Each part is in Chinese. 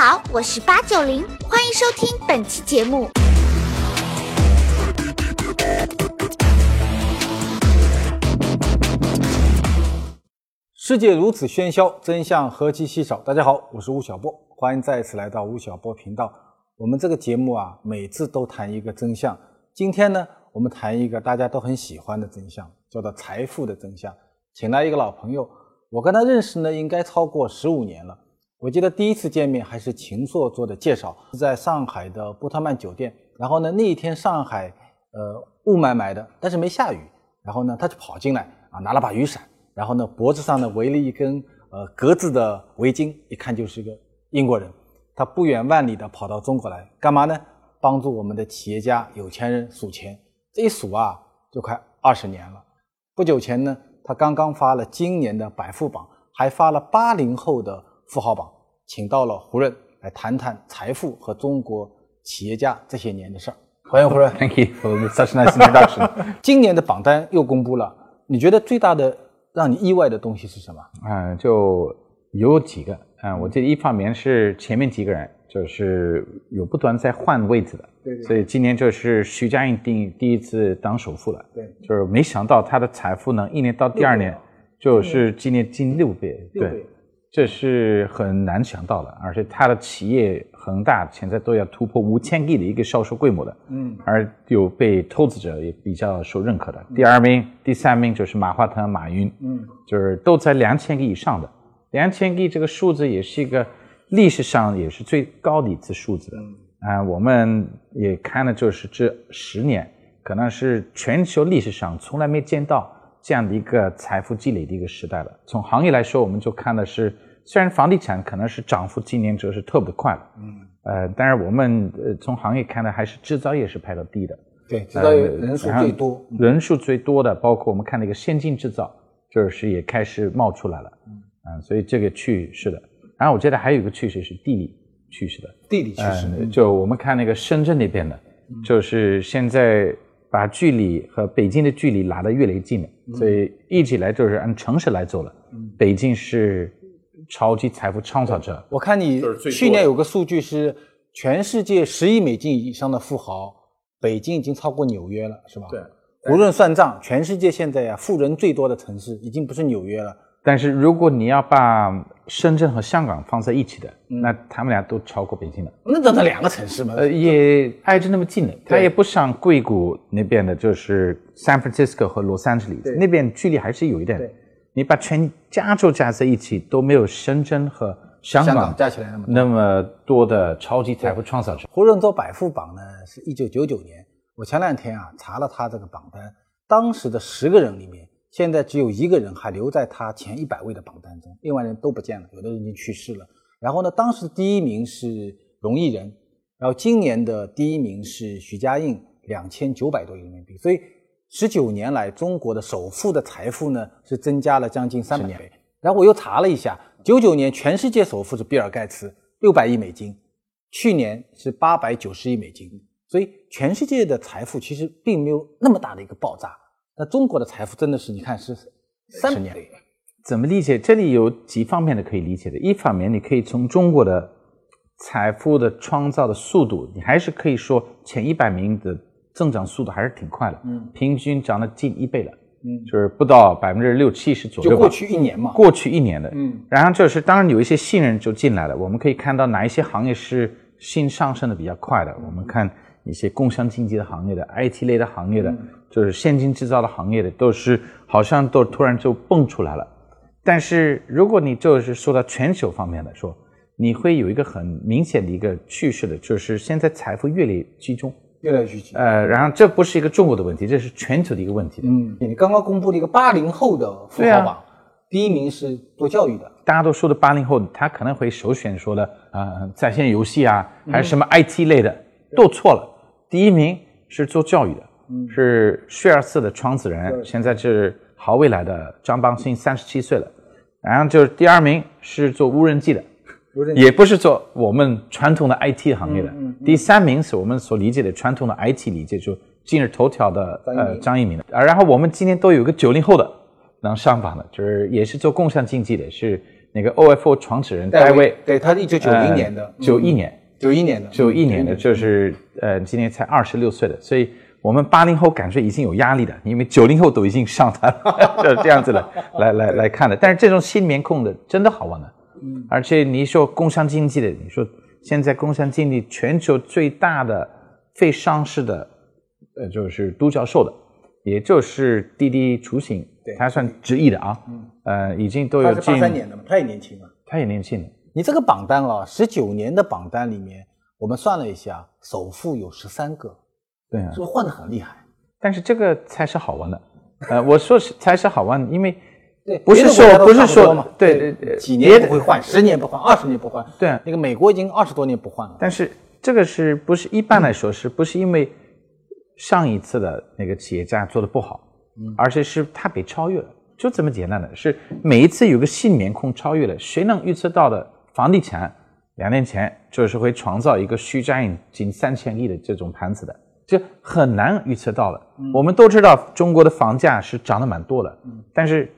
好，我是八九零，欢迎收听本期节目。世界如此喧嚣，真相何其稀少。大家好，我是吴晓波，欢迎再次来到吴晓波频道。我们这个节目啊，每次都谈一个真相。今天呢，我们谈一个大家都很喜欢的真相，叫做财富的真相。请来一个老朋友，我跟他认识呢，应该超过十五年了。我记得第一次见面还是秦朔做的介绍，是在上海的波特曼酒店。然后呢，那一天上海呃雾霾霾的，但是没下雨。然后呢，他就跑进来啊，拿了把雨伞，然后呢脖子上呢围了一根呃格子的围巾，一看就是个英国人。他不远万里的跑到中国来干嘛呢？帮助我们的企业家、有钱人数钱。这一数啊，就快二十年了。不久前呢，他刚刚发了今年的百富榜，还发了八零后的。富豪榜，请到了胡润来谈谈财富和中国企业家这些年的事儿。欢迎胡润，Thank you for such nice introduction。今年的榜单又公布了，你觉得最大的让你意外的东西是什么？嗯，就有几个。嗯，我记得一方面是前面几个人就是有不断在换位置的，对。所以今年就是徐家印第第一次当首富了，对。就是没想到他的财富呢一年到第二年就是今年近六倍，对。这是很难想到的，而且他的企业恒大现在都要突破五千亿的一个销售规模的，嗯，而有被投资者也比较受认可的。第二名、第三名就是马化腾、马云，嗯，就是都在两千亿以上的。两千亿这个数字也是一个历史上也是最高的一次数字的，啊，我们也看了就是这十年，可能是全球历史上从来没见到。这样的一个财富积累的一个时代了。从行业来说，我们就看的是，虽然房地产可能是涨幅今年就是特别快了，嗯，呃，但是我们呃从行业看的还是制造业是排到第一的。对，制造业人数最多，人数最多的，包括我们看那个先进制造，就是也开始冒出来了，嗯，所以这个趋势的。然后我觉得还有一个趋势是地理趋势的，地理趋势，就我们看那个深圳那边的，就是现在。把距离和北京的距离拉得越来越近了，所以一直以来就是按城市来走了。北京是超级财富创造者。我看你去年有个数据是，全世界十亿美金以上的富豪，北京已经超过纽约了，是吧？对。无论算账，全世界现在呀，富人最多的城市已经不是纽约了。但是如果你要把深圳和香港放在一起的，那他们俩都超过北京了。那等等两个城市嘛？呃，也挨着那么近的，它也不像硅谷那边的，就是 San Francisco 和 Los Angeles，那边距离还是有一点。你把全加州加在一起，都没有深圳和香港加起来那么那么多的超级财富创造者。胡润做百富榜呢，是一九九九年。我前两天啊查了他这个榜单，当时的十个人里面。现在只有一个人还留在他前一百位的榜单中，另外人都不见了，有的人已经去世了。然后呢，当时第一名是荣毅仁，然后今年的第一名是许家印，两千九百多亿人民币。所以十九年来，中国的首富的财富呢是增加了将近三百倍。然后我又查了一下，九九年全世界首富是比尔盖茨，六百亿美金，去年是八百九十亿美金。所以全世界的财富其实并没有那么大的一个爆炸。那中国的财富真的是，你看是三十年，怎么理解？这里有几方面的可以理解的。一方面，你可以从中国的财富的创造的速度，你还是可以说前一百名的增长速度还是挺快的，嗯，平均涨了近一倍了，嗯，就是不到百分之六七十左右。就过去一年嘛，过去一年的，嗯，然后就是当然有一些新人就进来了，我们可以看到哪一些行业是新上升的比较快的，我们看。一些共享经济的行业的 IT 类的行业的，就是先进制造的行业的，都是好像都突然就蹦出来了。但是如果你就是说到全球方面来说，你会有一个很明显的一个趋势的，就是现在财富越来越集中，越来越集中。呃，然后这不是一个中国的问题，这是全球的一个问题。嗯，你刚刚公布了一个八零后的富豪榜，第一名是做教育的。大家都说的八零后，他可能会首选说的啊，在线游戏啊，还是什么 IT 类的，都错了。第一名是做教育的，是学而思的创始人，现在是好未来的张邦鑫，三十七岁了。然后就是第二名是做无人机的，也不是做我们传统的 IT 行业的。第三名是我们所理解的传统的 IT 理解，就今日头条的呃张一鸣的。啊，然后我们今天都有个九零后的能上榜的，就是也是做共享经济的，是那个 OFO 创始人戴维，对，他是一九九零年的，九一年，九一年的，九一年的，就是呃，今年才二十六岁的，所以我们八零后感觉已经有压力了，因为九零后都已经上台了，就这样子的来来来看的。但是这种新面孔的真的好玩的，嗯，而且你说工商经济的，你说现在工商经济全球最大的非上市的，呃，就是独角兽的，也就是滴滴出行，对。它算直译的啊，呃，已经都有他是近八三年的嘛，他也年轻嘛。他也年轻的。你这个榜单啊，十九年的榜单里面，我们算了一下，首富有十三个，对啊是，不是换的很厉害？但是这个才是好玩的。呃，我说是才是好玩的，因为对不是说不是说对对对几年不会换，十年不换，二十年不换。对啊那个美国已经二十多年不换了。但是这个是不是一般来说是不是因为上一次的那个企业家做的不好，而且是他被超越了，就这么简单的，是每一次有个新面孔超越了，谁能预测到的房地产两年前就是会创造一个虚占近三千亿的这种盘子的，这很难预测到了。我们都知道中国的房价是涨得蛮多的，但是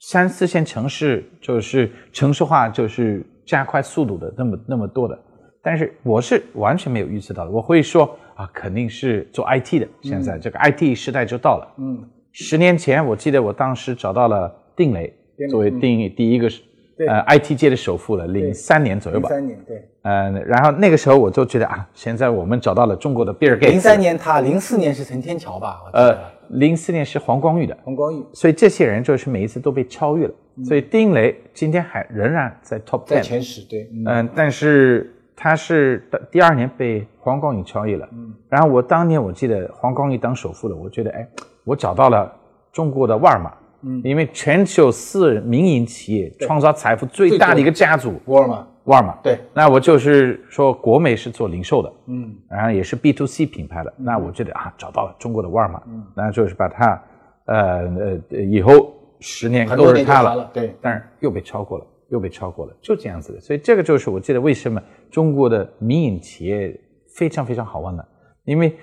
三四线城市就是城市化就是加快速度的那么那么多的，但是我是完全没有预测到的。我会说啊，肯定是做 IT 的，现在这个 IT 时代就到了。嗯，十年前我记得我当时找到了定磊作为第第一个是对呃 IT 界的首富了，零三年左右吧。零三年对，呃，然后那个时候我就觉得啊，现在我们找到了中国的比尔盖茨。零三年他，零四年是陈天桥吧？呃得，零四年是黄光裕的。黄光裕所以这些人就是每一次都被超越了。所以丁磊今天还仍然在 top 在前十，对，嗯嗯，但是他是第二年被黄光裕超越了。嗯，然后我当年我记得黄光裕当首富了，我觉得哎，我找到了中国的沃尔玛。嗯，因为全球四民营企业创造财富最大的一个家族，沃尔玛，沃尔玛。对，那我就是说国美是做零售的，嗯，然后也是 B to C 品牌的，那我觉得啊，找到了中国的沃尔玛，嗯，那就是把它，呃呃，以后十年都是它了，对，但是又被超过了，又被超过了，就这样子的。所以这个就是我记得为什么中国的民营企业非常非常好玩的，因为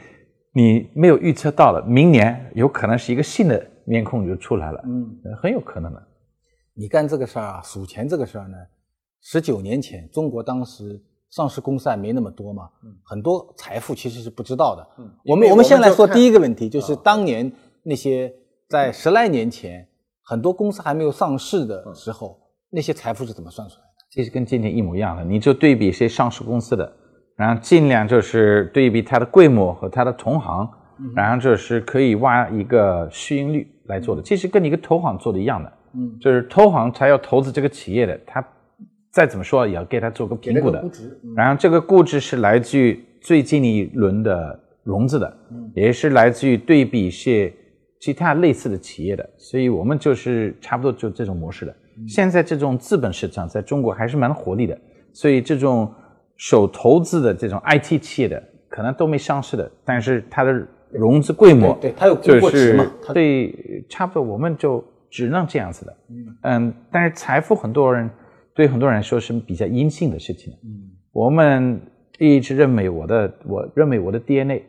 你没有预测到了，明年有可能是一个新的面孔就出来了，嗯，呃很有可能的。你干这个事儿啊，数钱这个事儿呢，十九年前中国当时上市公司还没那么多嘛，很多财富其实是不知道的。嗯，我们我们先来说第一个问题，就是当年那些在十来年前很多公司还没有上市的时候，那些财富是怎么算出来的？其实跟今天一模一样的，你就对比一些上市公司的，然后尽量就是对比它的规模和它的同行，然后就是可以挖一个市盈率来做的。其实跟你一个投行做的一样的，嗯，就是投行他要投资这个企业的，他再怎么说也要给他做个评估的估，值，嗯然后这个估值是来自于最近一轮的融资的，嗯也是来自于对比一些其他类似的企业的，所以我们就是差不多就这种模式的。现在这种资本市场在中国还是蛮活力的，所以这种手投资的这种 IT 企业的可能都没上市的，但是它的融资规模对对它有就是过值嘛它对，差不多我们就只能这样子的。嗯但是财富很多人对很多人来说是比较阴性的事情。嗯，我们一直认为我的我认为我的 DNA，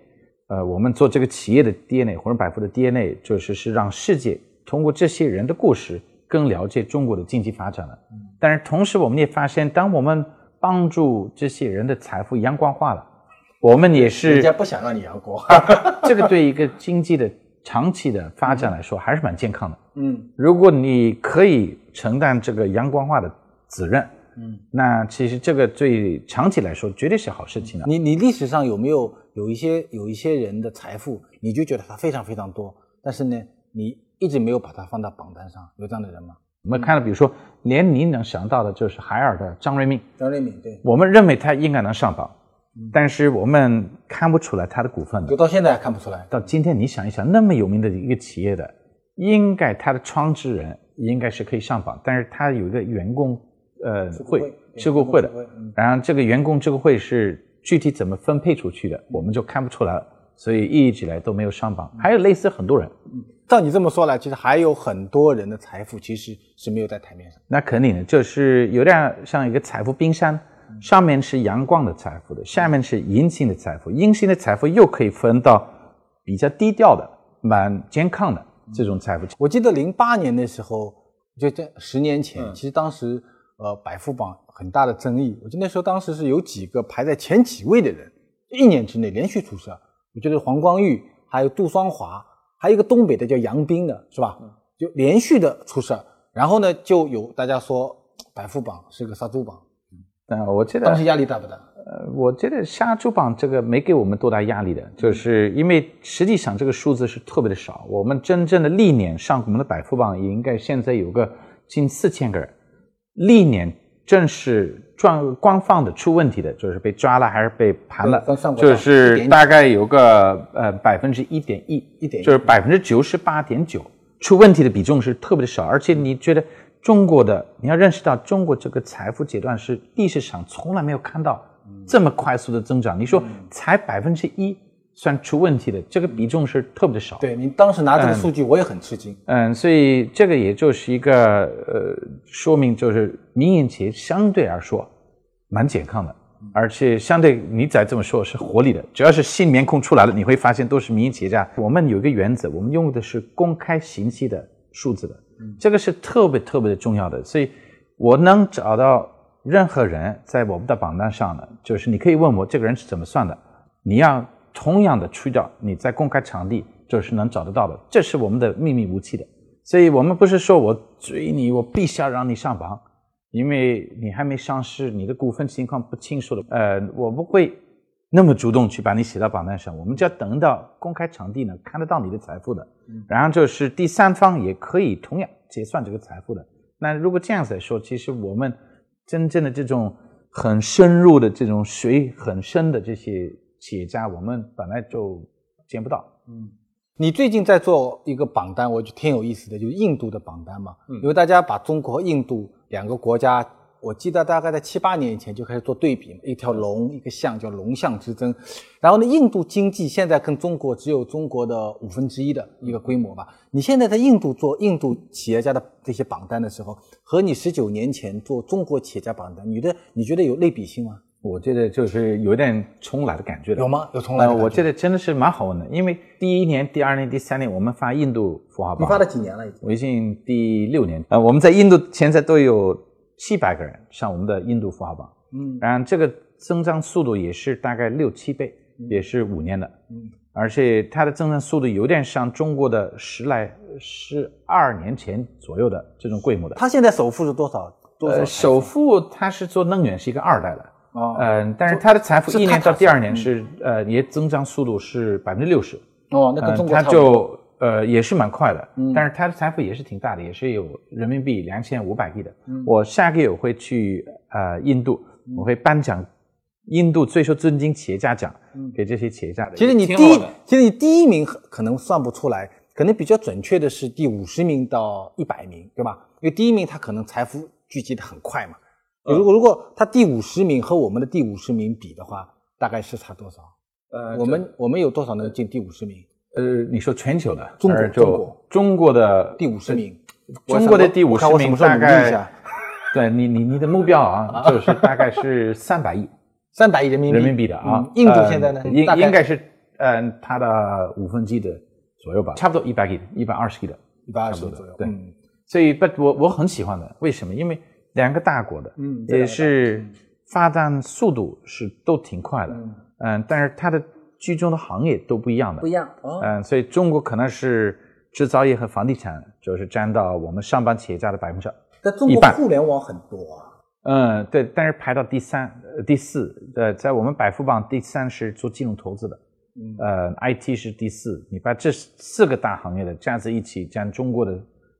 呃，我们做这个企业的 DNA 或者百富的 DNA，就是是让世界通过这些人的故事更了解中国的经济发展了。嗯，但是同时我们也发现，当我们帮助这些人的财富阳光化了，我们也是人家不想让你阳光。这个对一个经济的长期的发展来说还是蛮健康的。嗯如果你可以承担这个阳光化的责任，嗯，那其实这个对长期来说绝对是好事情了。你你历史上有没有有一些有一些人的财富，你就觉得他非常非常多，但是呢，你一直没有把它放到榜单上，有这样的人吗？我们看到，比如说，连你能想到的就是海尔的张瑞敏，张瑞敏对，我们认为他应该能上榜，但是我们看不出来他的股份的就。到现在还看不出来。到今天，你想一想，那么有名的一个企业的，应该他的创始人应该是可以上榜，但是他有一个员工呃会会智库会的然后这个员工这个会是具体怎么分配出去的，我们就看不出来了，所以一直以来都没有上榜。还有类似很多人，照你这么说来，其实还有很多人的财富其实是没有在台面上。那肯定的，就是有点像一个财富冰山，上面是阳光的财富的，下面是阴性的财富，阴性的财富又可以分到比较低调的、蛮健康的这种财富。我记得零八年的时候，就这十年前，其实当时呃百富榜很大的争议。我记得那时候当时是有几个排在前几位的人，一年之内连续出事。我觉得黄光裕，还有杜双华，还有一个东北的叫杨斌的，是吧？就连续的出事。然后呢，就有大家说百富榜是个杀猪榜。嗯，我记得当时压力大不大？呃，我觉得杀猪榜这个没给我们多大压力的，就是因为实际上这个数字是特别的少。我们真正的历年上我们的百富榜也应该现在有个近四千个人，历年正是状官方的出问题的，就是被抓了还是被盘了，就是大概有个呃百分之一点一，一点就是百分之九十八点九。出问题的比重是特别的少，而且你觉得中国的你要认识到中国这个财富阶段是历史上从来没有看到这么快速的增长。你说才百分之一算出问题的，这个比重是特别的少。对你当时拿这个数据，我也很吃惊。嗯，所以这个也就是一个呃说明，就是民营企业相对来说蛮健康的。而且相对你再这么说，是活力的。只要是新面孔出来了，你会发现都是民营企业家。我们有一个原则，我们用的是公开信息的数字的，这个是特别特别的重要的。所以我能找到任何人在我们的榜单上呢，就是你可以问我这个人是怎么算的，你要同样的去掉你在公开场地就是能找得到的，这是我们的秘密武器的。所以我们不是说我追你，我必须要让你上榜。因为你还没上市，你的股份情况不清楚的，呃，我不会那么主动去把你写到榜单上。我们就要等到公开场地呢，看得到你的财富的，然后就是第三方也可以同样结算这个财富的。那如果这样子来说，其实我们真正的这种很深入的这种水很深的这些企业家，我们本来就见不到。嗯。你最近在做一个榜单，我觉得挺有意思的，就是印度的榜单嘛。嗯，因为大家把中国和印度两个国家，我记得大概在七八年以前就开始做对比嘛，一条龙，一个象，叫龙象之争。然后呢，印度经济现在跟中国只有中国的五分之一的一个规模吧。你现在在印度做印度企业家的这些榜单的时候，和你十九年前做中国企业家榜单，你的你觉得有类比性吗？我觉得就是有点重来的感觉的，有吗？有重来？我觉得真的是蛮好玩的，因为第一年、第二年、第三年我们发印度富豪榜，你发了几年了？已经？我已经第六年。呃，我们在印度现在都有七百个人上我们的印度富豪榜，嗯，然后这个增长速度也是大概六七倍，也是五年的，嗯，而且它的增长速度有点像中国的十来十二年前左右的这种规模的。他现在首富是多少？多少？首富他是做能源，是一个二代的。哦，嗯，但是他的财富一年到第二年是呃，也增长速度是百分之六十。哦，那跟中国他就呃也是蛮快的，但是他的财富也是挺大的，也是有人民币两千五百亿的。我下个月我会去呃印度，我会颁奖印度最受尊敬企业家奖给这些企业家的。其实你第一，其实你第一名可能算不出来，可能比较准确的是第五十名到一百名，对吧？因为第一名他可能财富聚集的很快嘛。如果如果他第五十名和我们的第五十名比的话，大概是差多少？呃，我们我们有多少能进第五十名？呃，你说全球的，中国中国中国的第五十名，中国的第五十名大概，对你你你的目标啊，就是大概是三百亿，三百亿人民币人民币的啊。印度现在呢？应应该是嗯，它的五分之一的左右吧，差不多一百亿，一百二十亿的，一百二十左右。对，所以不，我我很喜欢的，为什么？因为。两个大国的，嗯，也是发展速度是都挺快的，嗯，但是它的居中的行业都不一样的，不一样，嗯，所以中国可能是制造业和房地产就是占到我们上班企业家的百分之，在中国互联网很多啊，嗯，对，但是排到第三、第四，呃，在我们百富榜第三是做金融投资的，嗯，呃，IT 是第四，你把这四个大行业的加在一起，占中国的，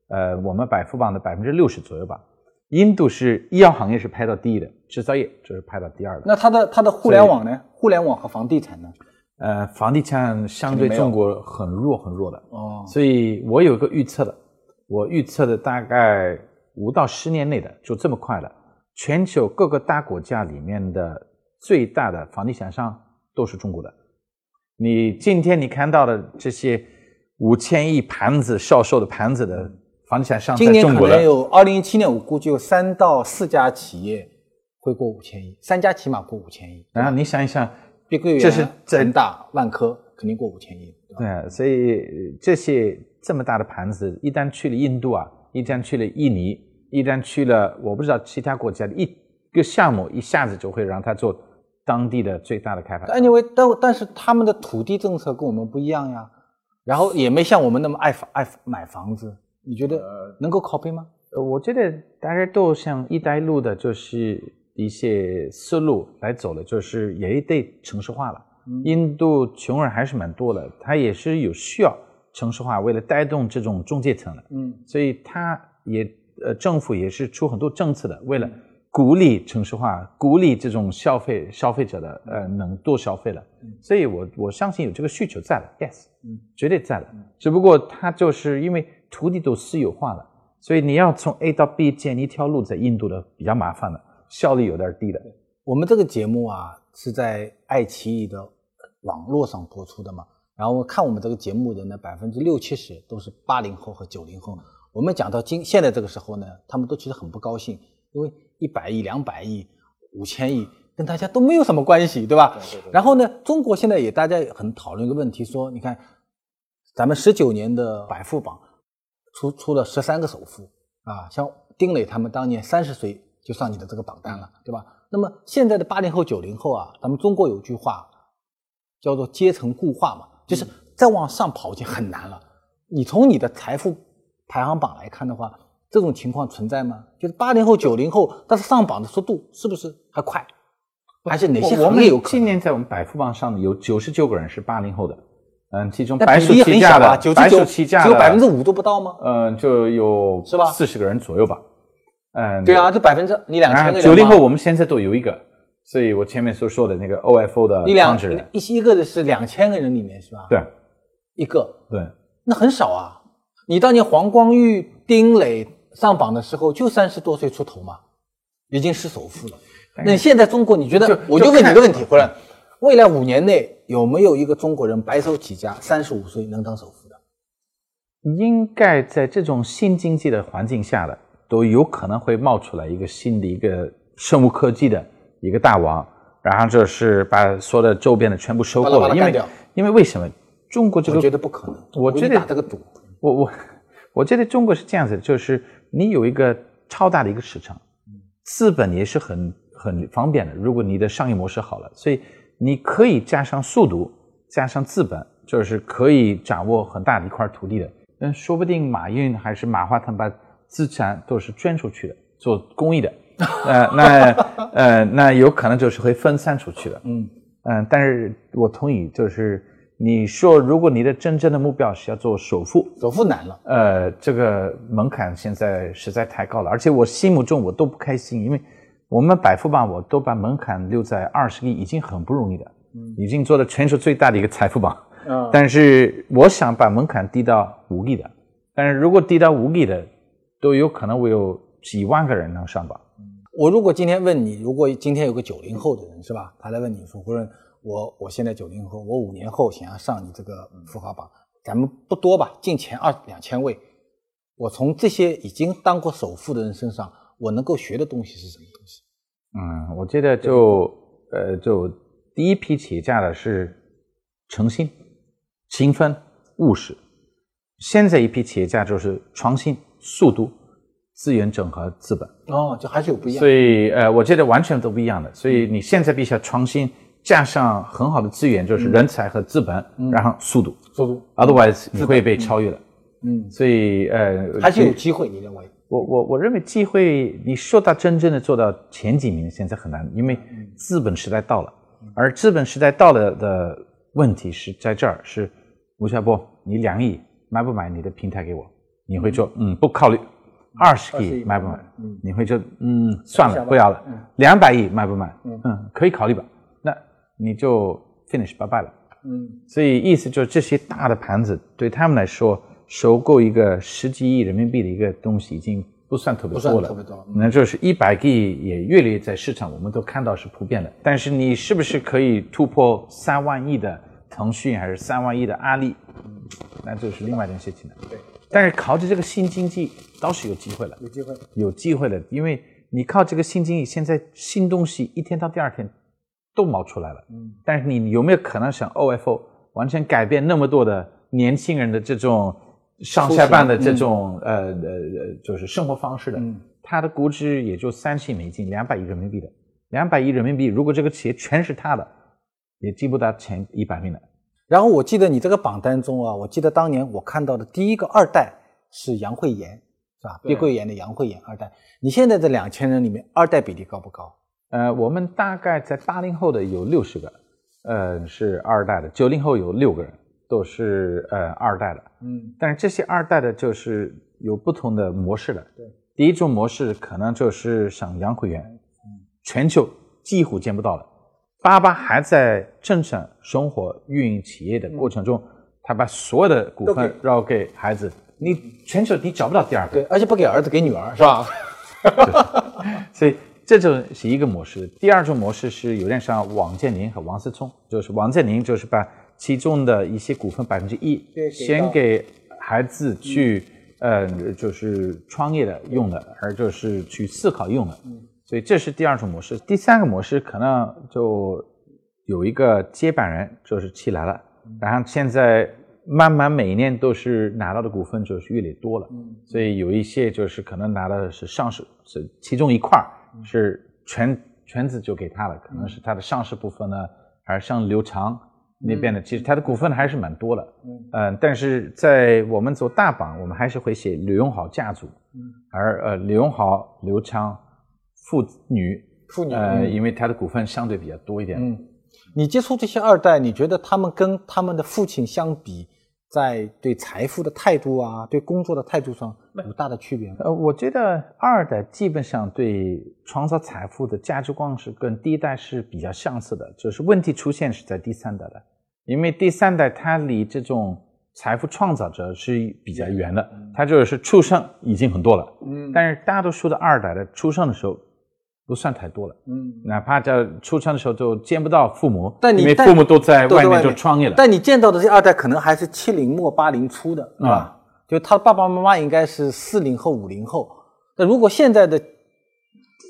呃，我们百富榜的百分之六十左右吧。印度是医药行业是排到第一的，制造业就是排到第二的。那它的它的互联网呢？互联网和房地产呢？呃，房地产相对中国很弱很弱的哦。所以我有个预测的，我预测的大概五到十年内的就这么快了。全球各个大国家里面的最大的房地产商都是中国的。你今天你看到的这些五千亿盘子销售的盘子的。房地产商今年可能有二零一七年，我估计有三到四家企业会过五千亿，三家起码过五千亿。然后你想一想，碧桂园这是、恒大、万科肯定过五千亿。对，所以这些这么大的盘子，一旦去了印度啊，一旦去了印尼，一旦去了，我不知道其他国家的一个项目一下子就会让他做当地的最大的开发。Anyway，但但是他们的土地政策跟我们不一样呀，然后也没像我们那么爱房爱买房子。你觉得能够 copy 吗？呃我觉得大家都像“一带一路”的，就是一些思路来走的，就是也得城市化了。印度穷人还是蛮多的，他也是有需要城市化，为了带动这种中介层的。嗯，所以他也呃政府也是出很多政策的，为了鼓励城市化，鼓励这种消费消费者的呃能多消费了。所以我我相信有这个需求在了，yes，嗯，绝对在了。只不过他就是因为土地都私有化了，所以你要从 A 到 B 建一条路，在印度的比较麻烦的，效率有点低的。我们这个节目啊是在爱奇艺的网络上播出的嘛，然后看我们这个节目的呢，百分之六七十都是八零后和九零后。我们讲到今现在这个时候呢，他们都其实很不高兴，因为一百亿、两百亿、五千亿跟大家都没有什么关系，对吧？然后呢，中国现在也大家也很讨论一个问题，说你看咱们十九年的百富榜出出了十三个首富啊，像丁磊他们当年三十岁就上你的这个榜单了，对吧？那么现在的八零后、九零后啊，咱们中国有句话叫做阶层固化嘛，就是再往上跑已经很难了。你从你的财富排行榜来看的话，这种情况存在吗？就是八零后、九零后，但是上榜的速度是不是还快？还是哪些我我们行业有可能？今年在我们百富榜上有九十九个人是八零后的，嗯，其中但白手起家的，白手起家的只有百分之五都不到吗？嗯，就有是吧四十个人左右吧。嗯，对啊，这百分之你两千个人九零后我们现在都有一个，所以我前面所说的那个 OFO 的你两创始人，一一个的是两千个人里面是吧？，对一个对，那很少啊。你当年黄光裕、丁磊上榜的时候就三十多岁出头嘛，已经是首富了。那现在中国，你觉得就？我就问你个问题，回来，未来五年内有没有一个中国人白手起家，三十五岁能当首富的？应该在这种新经济的环境下的，都有可能会冒出来一个新的一个生物科技的一个大王，然后就是把所有的周边的全部收购了，因为因为为什么中国这个我觉得不可能。我觉得打这个赌，我我我觉得中国是这样子，就是你有一个超大的一个市场，资本也是很很方便的。如果你的商业模式好了，所以你可以加上速度，加上资本，就是可以掌握很大的一块土地的。嗯，说不定马云还是马化腾把资产都是捐出去的，做公益的。呃，那呃，那有可能就是会分散出去的。嗯嗯，但是我同意，就是你说，如果你的真正的目标是要做首富，首富难了。呃，这个门槛现在实在太高了，而且我心目中我都不开心，因为我们百富榜我都把门槛留在二十个亿，已经很不容易的，已经做了全球最大的一个财富榜。嗯但是我想把门槛低到五个亿的，但是如果低到五个亿的，都有可能我有几万个人能上榜。我如果今天问你，如果今天有个九零后的人是吧，他来问你说，胡润，我我现在九零后，我五年后想要上你这个富豪榜，咱们不多吧，进前二两千位，我从这些已经当过首富的人身上，我能够学的东西是什么东西？嗯，我记得就呃，就第一批企业家的是诚信、勤奋、务实。现在一批企业家就是创新、速度、资源整合、资本。哦，就还是有不一样所。以呃，我觉得完全都不一样的。所以你现在必须要创新，加上很好的资源，就是人才和资本，然后速度速度，，otherwise 你会被超越的。嗯，所以呃，还是有机会，你认为？我我我认为机会，你说到真正的做到前几名，现在很难，因为资本时代到了，而资本时代到了的问题是在这儿，是吴晓波，你两亿买不买你的平台给我？你会说嗯不考虑，二十20亿亿买不卖？嗯你会说嗯算了不要了嗯，两百亿卖不卖？嗯嗯可以考虑吧，那你就 finish 拜拜了。嗯所以意思就是这些大的盘子对他们来说，收购一个十几亿人民币的一个东西已经不算特别不算多了。特别多嗯那就是一百个亿也越来越在市场，我们都看到是普遍的。但是你是不是可以突破三万亿的腾讯，还是三万亿的阿里？那就是另外一件事情了。对，但是靠着这个新经济倒是有机会了。有机会。有机会了，因为你靠这个新经济，现在新东西一天到第二天都冒出来了。嗯，但是你有没有可能像 OFO 完全改变那么多的年轻人的这种上下班的这种、呃呃呃，就是生活方式的？嗯它的估值也就三亿美金，两百亿人民币的。两百亿人民币，如果这个企业全是他的，也进不到前一百名的。然后我记得你这个榜单中啊，我记得当年我看到的第一个二代是杨惠妍，是吧？碧桂园的杨惠妍二代。你现在这两千人里面，二代比例高不高？呃，我们大概在八零后的有六十个，呃，是二代的；九零后有六个人，都是呃二代的。嗯，但是这些二代的就是有不同的模式的。对，第一种模式可能就是像杨惠妍。全球几乎见不到了。爸爸还在正常生活、运营企业的过程中，他把所有的股份让给孩子。你全球你找不到第二个，对，而且不给儿子，给女儿，是吧？所以这就是一个模式。第二种模式是有点像王健林和王思聪，就是王健林就是把其中的一些股份百分之一先给孩子去，呃，就是创业的用的，而就是去思考用的。所以这是第二种模式，第三个模式可能就有一个接班人，就是起来了，然后现在慢慢每年都是拿到的股份就是越来越多了，所以有一些就是可能拿到的是上市，是其中一块是全全资就给他了，可能是他的上市部分呢，还是像刘强那边的，其实他的股份还是蛮多的，嗯，但是在我们做大榜，我们还是会写刘永好家族，而呃刘永好、刘强。父女，妇女，呃，因为他的股份相对比较多一点。嗯，你接触这些二代，你觉得他们跟他们的父亲相比，在对财富的态度啊，对工作的态度上有大的区别吗？呃，我觉得二代基本上对创造财富的价值观是跟第一代是比较相似的，就是问题出现是在第三代的，因为第三代他离这种财富创造者是比较远的，他就是出生已经很多了。嗯，但是大多数的二代的出生的时候。不算太多了，嗯，哪怕在出生的时候就见不到父母，但你因为父母都在外面就创业了。但你见到的这二代可能还是七零末八零初的，啊，就他爸爸妈妈应该是四零后五零后。那如果现在的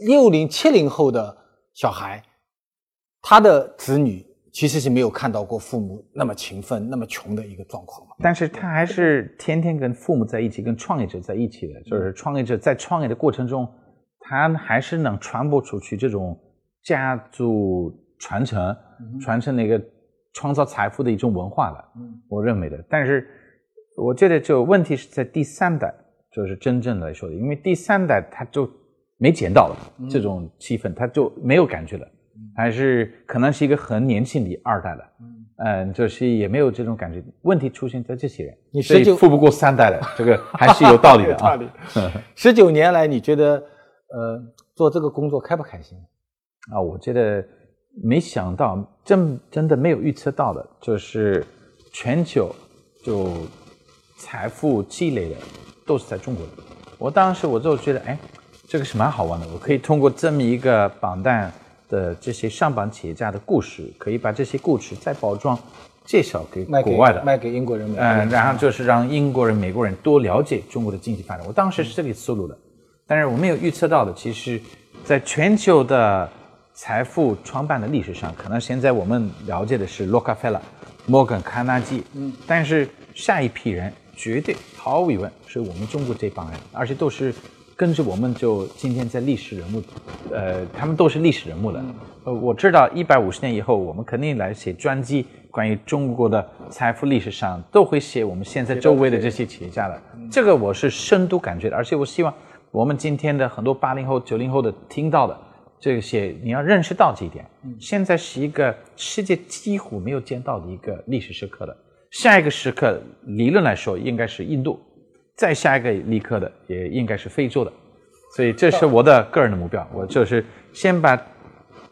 六零七零后的小孩，他的子女其实是没有看到过父母那么勤奋、那么穷的一个状况嘛？但是他还是天天跟父母在一起，跟创业者在一起的，就是创业者在创业的过程中。它还是能传播出去这种家族传承、传承那个创造财富的一种文化的，我认为的。但是我觉得就问题是在第三代，就是真正来说的，因为第三代他就没捡到了这种气氛，他就没有感觉了，还是可能是一个很年轻的二代了，嗯，就是也没有这种感觉。问题出现在这些人，你所以富不过三代的，这个还是有道理的啊。十九年来，你觉得？呃，做这个工作开不开心？啊，我觉得没想到，真真的没有预测到的，就是全球就财富积累的都是在中国的。我当时我就觉得，哎，这个是蛮好玩的。我可以通过这么一个榜单的这些上榜企业家的故事，可以把这些故事再包装介绍给国外的，卖给英国人，嗯，然后就是让英国人、美国人多了解中国的经济发展。我当时是这个思路的。但是我们有预测到的，其实，在全球的财富创办的历史上，可能现在我们了解的是洛克菲勒、摩根卡纳基，嗯，但是下一批人绝对毫无疑问是我们中国这帮人，而且都是跟着我们就今天在历史人物，呃，他们都是历史人物了。呃，我知道一百五十年以后，我们肯定来写专辑，关于中国的财富历史上都会写我们现在周围的这些企业家的，这个我是深度感觉的，而且我希望。我们今天的很多八零后、九零后的听到的这些，你要认识到这一点。现在是一个世界几乎没有见到的一个历史时刻的，下一个时刻理论来说应该是印度，再下一个立刻的也应该是非洲的，所以这是我的个人的目标。我就是先把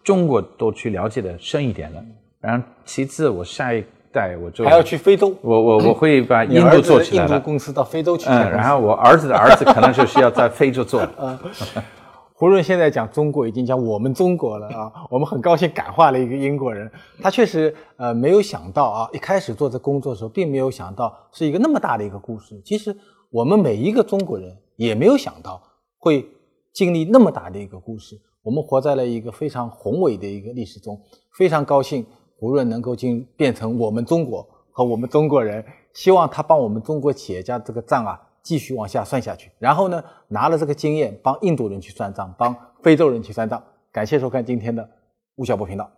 中国都去了解的深一点了，然后其次我下一。带我就还要去非洲，我我我会把印度做起来印度公司到非洲去。嗯，然后我儿子的儿子可能就是要在非洲做。嗯，胡润现在讲中国已经讲我们中国了啊，我们很高兴感化了一个英国人。他确实呃没有想到啊，一开始做这工作的时候，并没有想到是一个那么大的一个故事。其实我们每一个中国人也没有想到会经历那么大的一个故事。我们活在了一个非常宏伟的一个历史中，非常高兴。无论能够进变成我们中国和我们中国人，希望他帮我们中国企业家这个账啊继续往下算下去。然后呢，拿了这个经验帮印度人去算账，帮非洲人去算账。感谢收看今天的吴晓波频道。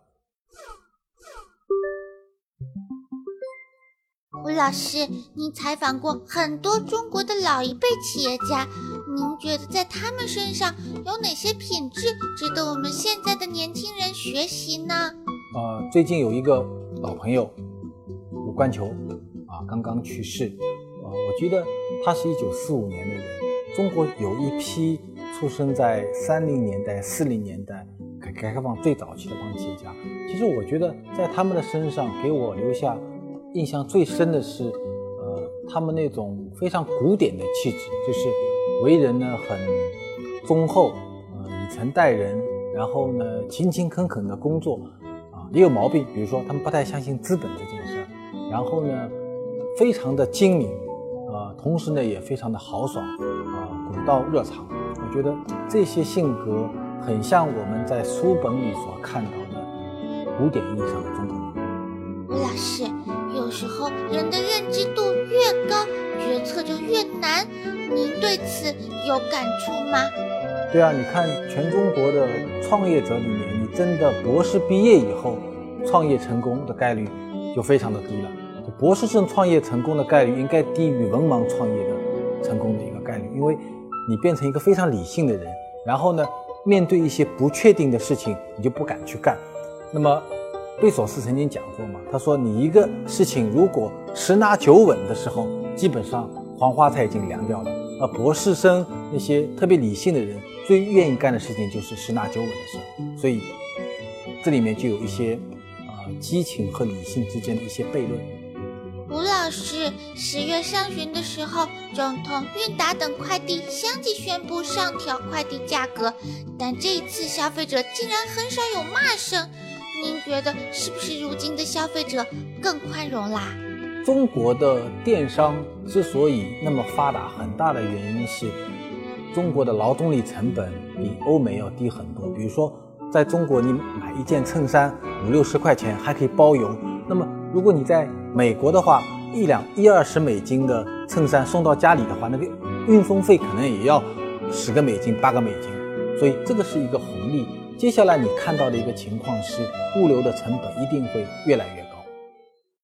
吴老师，您采访过很多中国的老一辈企业家，您觉得在他们身上有哪些品质值得我们现在的年轻人学习呢？呃，最近有一个老朋友吴冠球啊，刚刚去世。啊，我觉得他是一九四五年的人。中国有一批出生在三零年代、四零年代改革开放最早期的帮企业家，其实我觉得在他们的身上给我留下。印象最深的是，呃，他们那种非常古典的气质，就是为人呢很忠厚，呃，以诚待人，然后呢勤勤恳恳的工作，也有毛病，比如说他们不太相信资本这件事，然后呢非常的精明，啊，同时呢也非常的豪爽，啊，古道热肠。我觉得这些性格很像我们在书本里所看到的古典意义上的中国人。吴老师。有时候人的认知度越高，决策就越难。您对此有感触吗？对啊，你看全中国的创业者里面，你真的博士毕业以后创业成功的概率就非常的低了。博士生创业成功的概率应该低于文盲创业的成功的一个概率，因为你变成一个非常理性的人，然后呢，面对一些不确定的事情，你就不敢去干。那么。贝索斯曾经讲过嘛，他说你一个事情如果十拿九稳的时候，基本上黄花菜已经凉掉了。而博士生那些特别理性的人，最愿意干的事情就是十拿九稳的事。所以这里面就有一些啊激情和理性之间的一些悖论。吴老师，十月上旬的时候，中通、韵达等快递相继宣布上调快递价格，但这一次消费者竟然很少有骂声。您觉得是不是如今的消费者更宽容啦？中国的电商之所以那么发达，很大的原因是中国的劳动力成本比欧美要低很多。比如说，在中国你买一件衬衫五六十块钱还可以包邮，那么如果你在美国的话，一两一二十美金的衬衫送到家里的话，那个运送费可能也要十个美金、八个美金，所以这个是一个红利。接下来你看到的一个情况是，物流的成本一定会越来越。